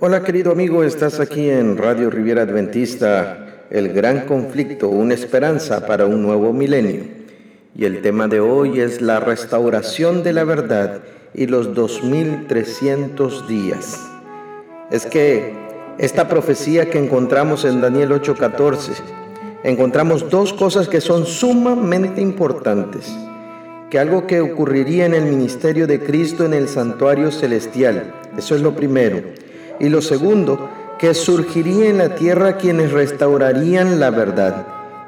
Hola querido amigo, estás aquí en Radio Riviera Adventista, el gran conflicto, una esperanza para un nuevo milenio. Y el tema de hoy es la restauración de la verdad y los 2300 días. Es que esta profecía que encontramos en Daniel 8:14, encontramos dos cosas que son sumamente importantes. Que algo que ocurriría en el ministerio de Cristo en el santuario celestial, eso es lo primero y lo segundo, que surgiría en la tierra quienes restaurarían la verdad.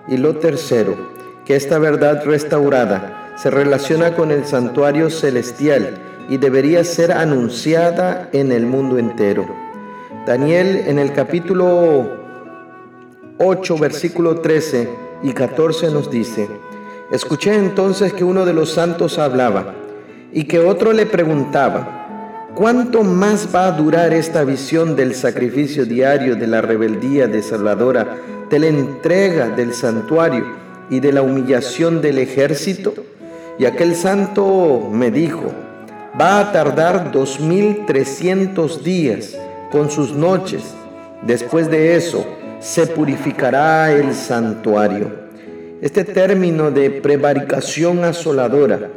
Y lo tercero, que esta verdad restaurada se relaciona con el santuario celestial y debería ser anunciada en el mundo entero. Daniel en el capítulo 8, versículo 13 y 14 nos dice, escuché entonces que uno de los santos hablaba y que otro le preguntaba, ¿Cuánto más va a durar esta visión del sacrificio diario, de la rebeldía desoladora, de la entrega del santuario y de la humillación del ejército? Y aquel santo me dijo, va a tardar dos mil trescientos días con sus noches. Después de eso, se purificará el santuario. Este término de prevaricación asoladora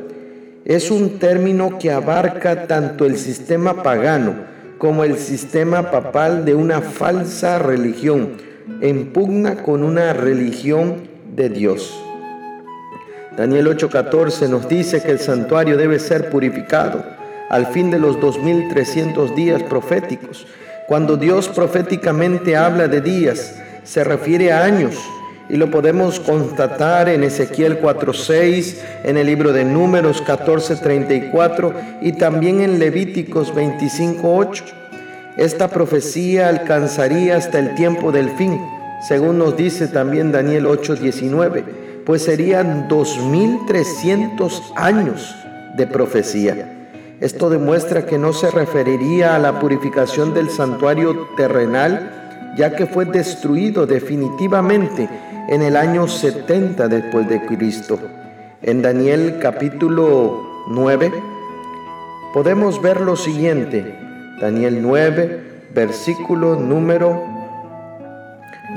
es un término que abarca tanto el sistema pagano como el sistema papal de una falsa religión en pugna con una religión de Dios. Daniel 8:14 nos dice que el santuario debe ser purificado al fin de los 2300 días proféticos. Cuando Dios proféticamente habla de días, se refiere a años y lo podemos constatar en Ezequiel 4.6, en el libro de Números 14.34 y también en Levíticos 25.8. Esta profecía alcanzaría hasta el tiempo del fin, según nos dice también Daniel 8.19, pues serían 2.300 años de profecía. Esto demuestra que no se referiría a la purificación del santuario terrenal, ya que fue destruido definitivamente en el año 70 después de Cristo. En Daniel capítulo 9 podemos ver lo siguiente. Daniel 9, versículo número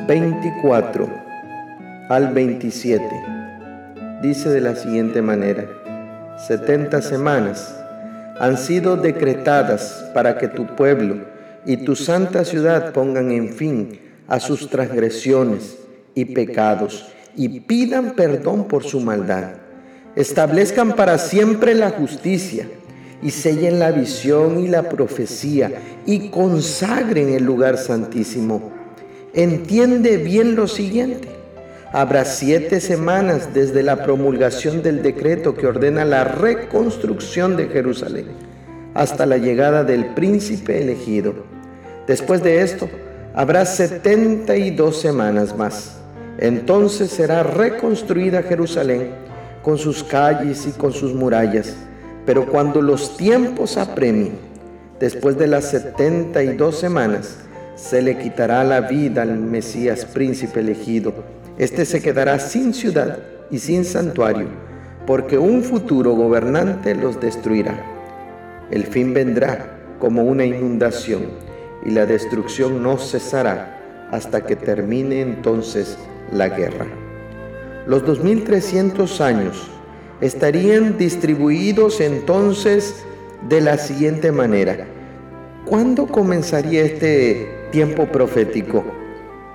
24 al 27. Dice de la siguiente manera, 70 semanas han sido decretadas para que tu pueblo y tu santa ciudad pongan en fin a sus transgresiones y pecados y pidan perdón por su maldad. Establezcan para siempre la justicia y sellen la visión y la profecía y consagren el lugar santísimo. Entiende bien lo siguiente. Habrá siete semanas desde la promulgación del decreto que ordena la reconstrucción de Jerusalén hasta la llegada del príncipe elegido. Después de esto, habrá setenta y dos semanas más entonces será reconstruida Jerusalén con sus calles y con sus murallas. Pero cuando los tiempos apremien, después de las setenta y dos semanas, se le quitará la vida al Mesías príncipe elegido. Este se quedará sin ciudad y sin santuario, porque un futuro gobernante los destruirá. El fin vendrá como una inundación y la destrucción no cesará hasta que termine entonces la guerra. Los 2300 años estarían distribuidos entonces de la siguiente manera. ¿Cuándo comenzaría este tiempo profético?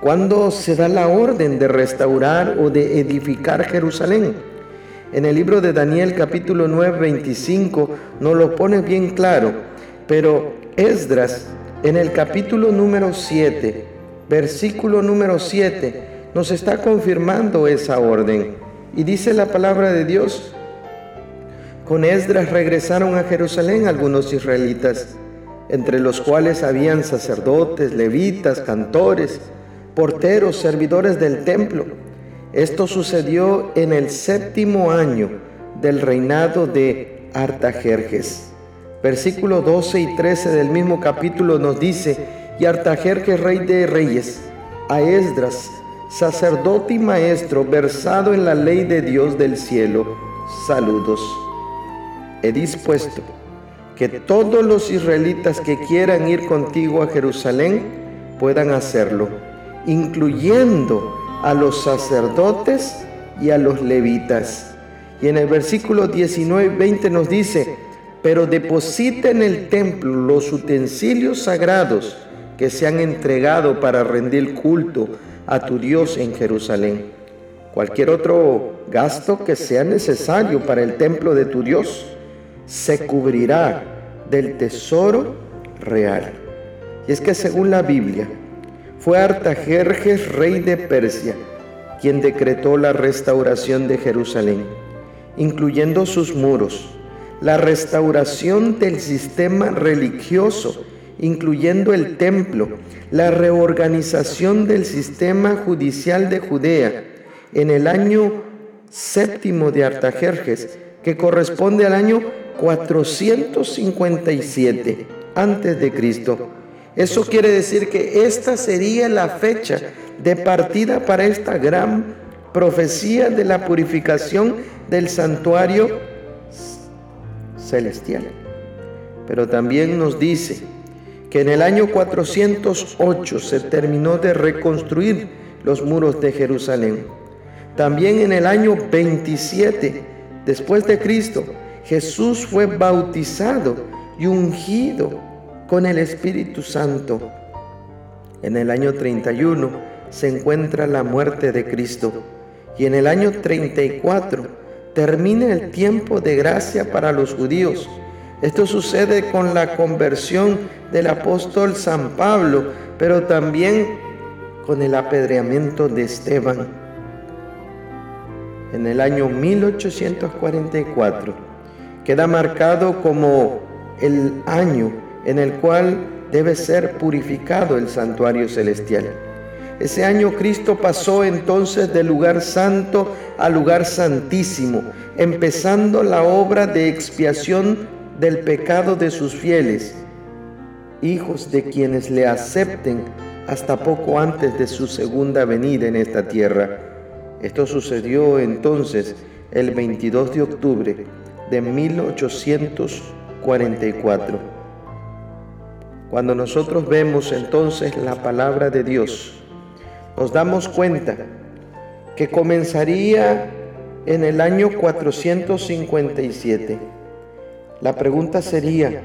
¿Cuándo se da la orden de restaurar o de edificar Jerusalén? En el libro de Daniel capítulo 9, 25 nos lo pone bien claro, pero Esdras en el capítulo número 7, versículo número 7, nos está confirmando esa orden. Y dice la palabra de Dios, con Esdras regresaron a Jerusalén algunos israelitas, entre los cuales habían sacerdotes, levitas, cantores, porteros, servidores del templo. Esto sucedió en el séptimo año del reinado de Artajerjes. Versículo 12 y 13 del mismo capítulo nos dice, y Artajerjes, rey de reyes, a Esdras, sacerdote y maestro versado en la ley de Dios del cielo, saludos. He dispuesto que todos los israelitas que quieran ir contigo a Jerusalén puedan hacerlo, incluyendo a los sacerdotes y a los levitas. Y en el versículo 19 y 20 nos dice, pero deposita en el templo los utensilios sagrados que se han entregado para rendir culto a tu Dios en Jerusalén. Cualquier otro gasto que sea necesario para el templo de tu Dios se cubrirá del tesoro real. Y es que según la Biblia, fue Artajerjes, rey de Persia, quien decretó la restauración de Jerusalén, incluyendo sus muros, la restauración del sistema religioso, incluyendo el templo, la reorganización del sistema judicial de Judea en el año séptimo de Artajerjes, que corresponde al año 457 antes de Cristo. Eso quiere decir que esta sería la fecha de partida para esta gran profecía de la purificación del santuario celestial. Pero también nos dice que en el año 408 se terminó de reconstruir los muros de Jerusalén. También en el año 27 después de Cristo, Jesús fue bautizado y ungido con el Espíritu Santo. En el año 31 se encuentra la muerte de Cristo y en el año 34 termina el tiempo de gracia para los judíos. Esto sucede con la conversión del apóstol San Pablo, pero también con el apedreamiento de Esteban. En el año 1844 queda marcado como el año en el cual debe ser purificado el santuario celestial. Ese año Cristo pasó entonces del lugar santo al lugar santísimo, empezando la obra de expiación del pecado de sus fieles, hijos de quienes le acepten hasta poco antes de su segunda venida en esta tierra. Esto sucedió entonces el 22 de octubre de 1844. Cuando nosotros vemos entonces la palabra de Dios, nos damos cuenta que comenzaría en el año 457. La pregunta sería,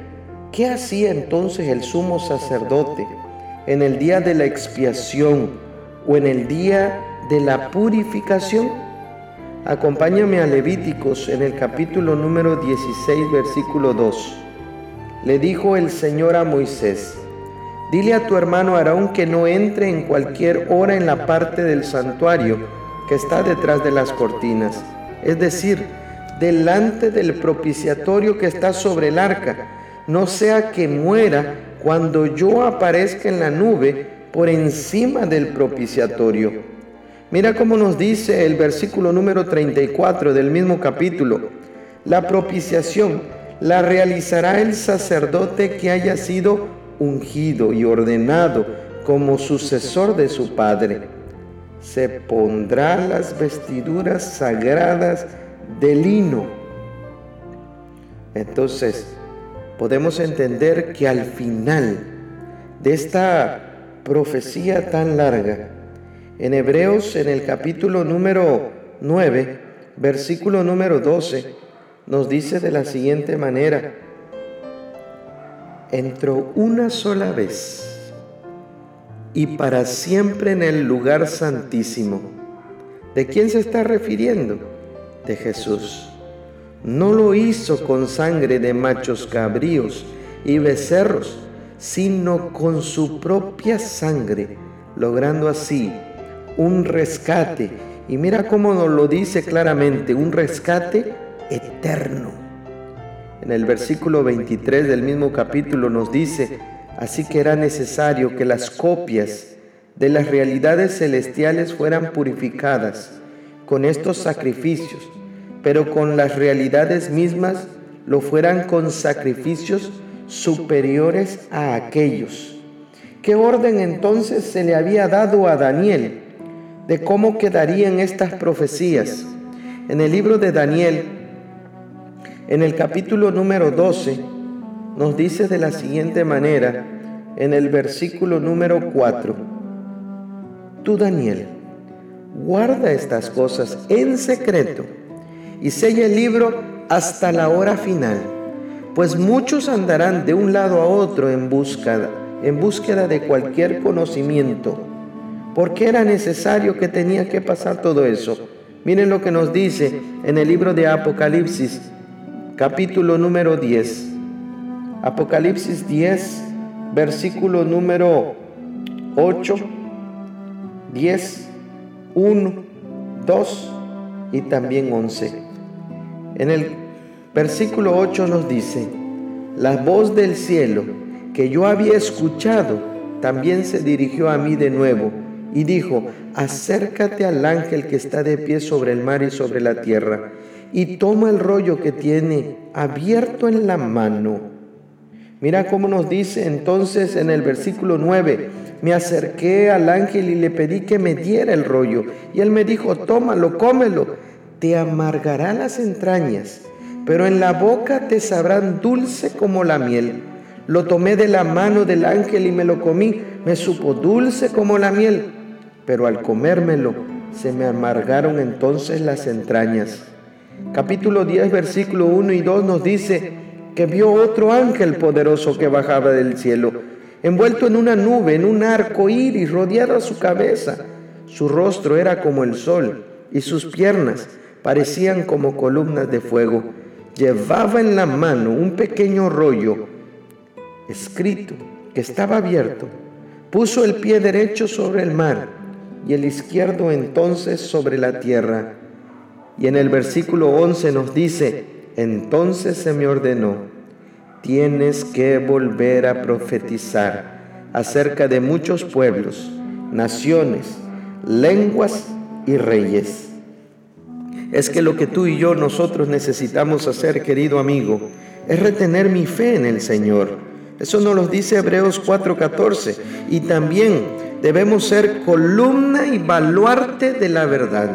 ¿qué hacía entonces el sumo sacerdote en el día de la expiación o en el día de la purificación? Acompáñame a Levíticos en el capítulo número 16, versículo 2 le dijo el Señor a Moisés, dile a tu hermano Aarón que no entre en cualquier hora en la parte del santuario que está detrás de las cortinas, es decir, delante del propiciatorio que está sobre el arca, no sea que muera cuando yo aparezca en la nube por encima del propiciatorio. Mira cómo nos dice el versículo número 34 del mismo capítulo. La propiciación la realizará el sacerdote que haya sido ungido y ordenado como sucesor de su padre. Se pondrá las vestiduras sagradas de lino. Entonces, podemos entender que al final de esta profecía tan larga, en Hebreos en el capítulo número 9, versículo número 12, nos dice de la siguiente manera, entró una sola vez y para siempre en el lugar santísimo. ¿De quién se está refiriendo? De Jesús. No lo hizo con sangre de machos cabríos y becerros, sino con su propia sangre, logrando así un rescate. Y mira cómo nos lo dice claramente, un rescate eterno. En el versículo 23 del mismo capítulo nos dice, así que era necesario que las copias de las realidades celestiales fueran purificadas con estos sacrificios, pero con las realidades mismas lo fueran con sacrificios superiores a aquellos. ¿Qué orden entonces se le había dado a Daniel de cómo quedarían estas profecías? En el libro de Daniel en el capítulo número 12, nos dice de la siguiente manera en el versículo número 4. Tú, Daniel, guarda estas cosas en secreto y sella el libro hasta la hora final, pues muchos andarán de un lado a otro en búsqueda, en búsqueda de cualquier conocimiento. porque era necesario que tenía que pasar todo eso? Miren lo que nos dice en el libro de Apocalipsis, capítulo número 10. Apocalipsis 10, versículo número 8, 10, 1, 2 y también 11. En el versículo 8 nos dice, la voz del cielo que yo había escuchado también se dirigió a mí de nuevo y dijo, acércate al ángel que está de pie sobre el mar y sobre la tierra y toma el rollo que tiene abierto en la mano Mira cómo nos dice entonces en el versículo 9, me acerqué al ángel y le pedí que me diera el rollo. Y él me dijo, tómalo, cómelo, te amargará las entrañas, pero en la boca te sabrán dulce como la miel. Lo tomé de la mano del ángel y me lo comí, me supo dulce como la miel, pero al comérmelo se me amargaron entonces las entrañas. Capítulo 10, versículo 1 y 2 nos dice, que vio otro ángel poderoso que bajaba del cielo, envuelto en una nube, en un arco iris, rodeado a su cabeza. Su rostro era como el sol y sus piernas parecían como columnas de fuego. Llevaba en la mano un pequeño rollo escrito que estaba abierto. Puso el pie derecho sobre el mar y el izquierdo entonces sobre la tierra. Y en el versículo 11 nos dice, entonces se me ordenó, tienes que volver a profetizar acerca de muchos pueblos, naciones, lenguas y reyes. Es que lo que tú y yo nosotros necesitamos hacer, querido amigo, es retener mi fe en el Señor. Eso nos lo dice Hebreos 4:14. Y también debemos ser columna y baluarte de la verdad.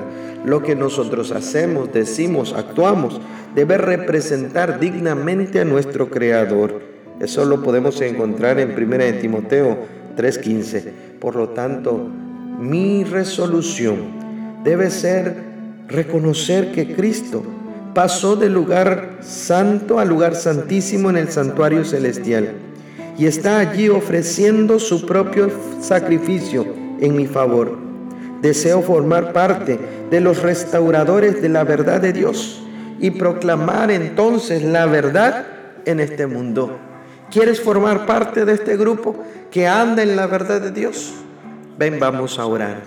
Lo que nosotros hacemos, decimos, actuamos, debe representar dignamente a nuestro Creador. Eso lo podemos encontrar en 1 Timoteo 3:15. Por lo tanto, mi resolución debe ser reconocer que Cristo pasó del lugar santo al lugar santísimo en el santuario celestial y está allí ofreciendo su propio sacrificio en mi favor. Deseo formar parte de los restauradores de la verdad de Dios y proclamar entonces la verdad en este mundo. ¿Quieres formar parte de este grupo que anda en la verdad de Dios? Ven, vamos a orar.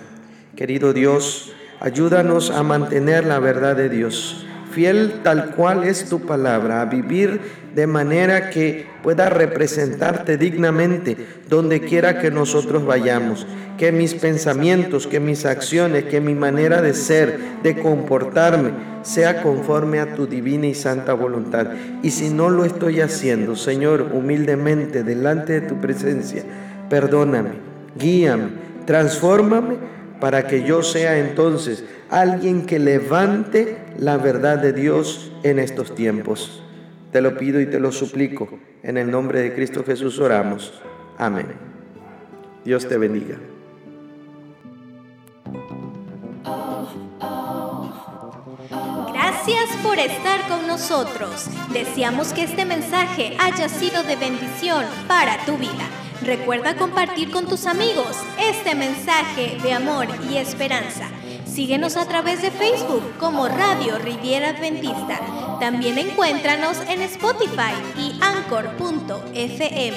Querido Dios, ayúdanos a mantener la verdad de Dios, fiel tal cual es tu palabra, a vivir de manera que pueda representarte dignamente donde quiera que nosotros vayamos que mis pensamientos, que mis acciones, que mi manera de ser, de comportarme, sea conforme a tu divina y santa voluntad. Y si no lo estoy haciendo, Señor, humildemente delante de tu presencia, perdóname, guíame, transfórmame para que yo sea entonces alguien que levante la verdad de Dios en estos tiempos. Te lo pido y te lo suplico. En el nombre de Cristo Jesús oramos. Amén. Dios te bendiga. Gracias por estar con nosotros. Deseamos que este mensaje haya sido de bendición para tu vida. Recuerda compartir con tus amigos este mensaje de amor y esperanza. Síguenos a través de Facebook como Radio Riviera Adventista. También encuéntranos en Spotify y Anchor.fm.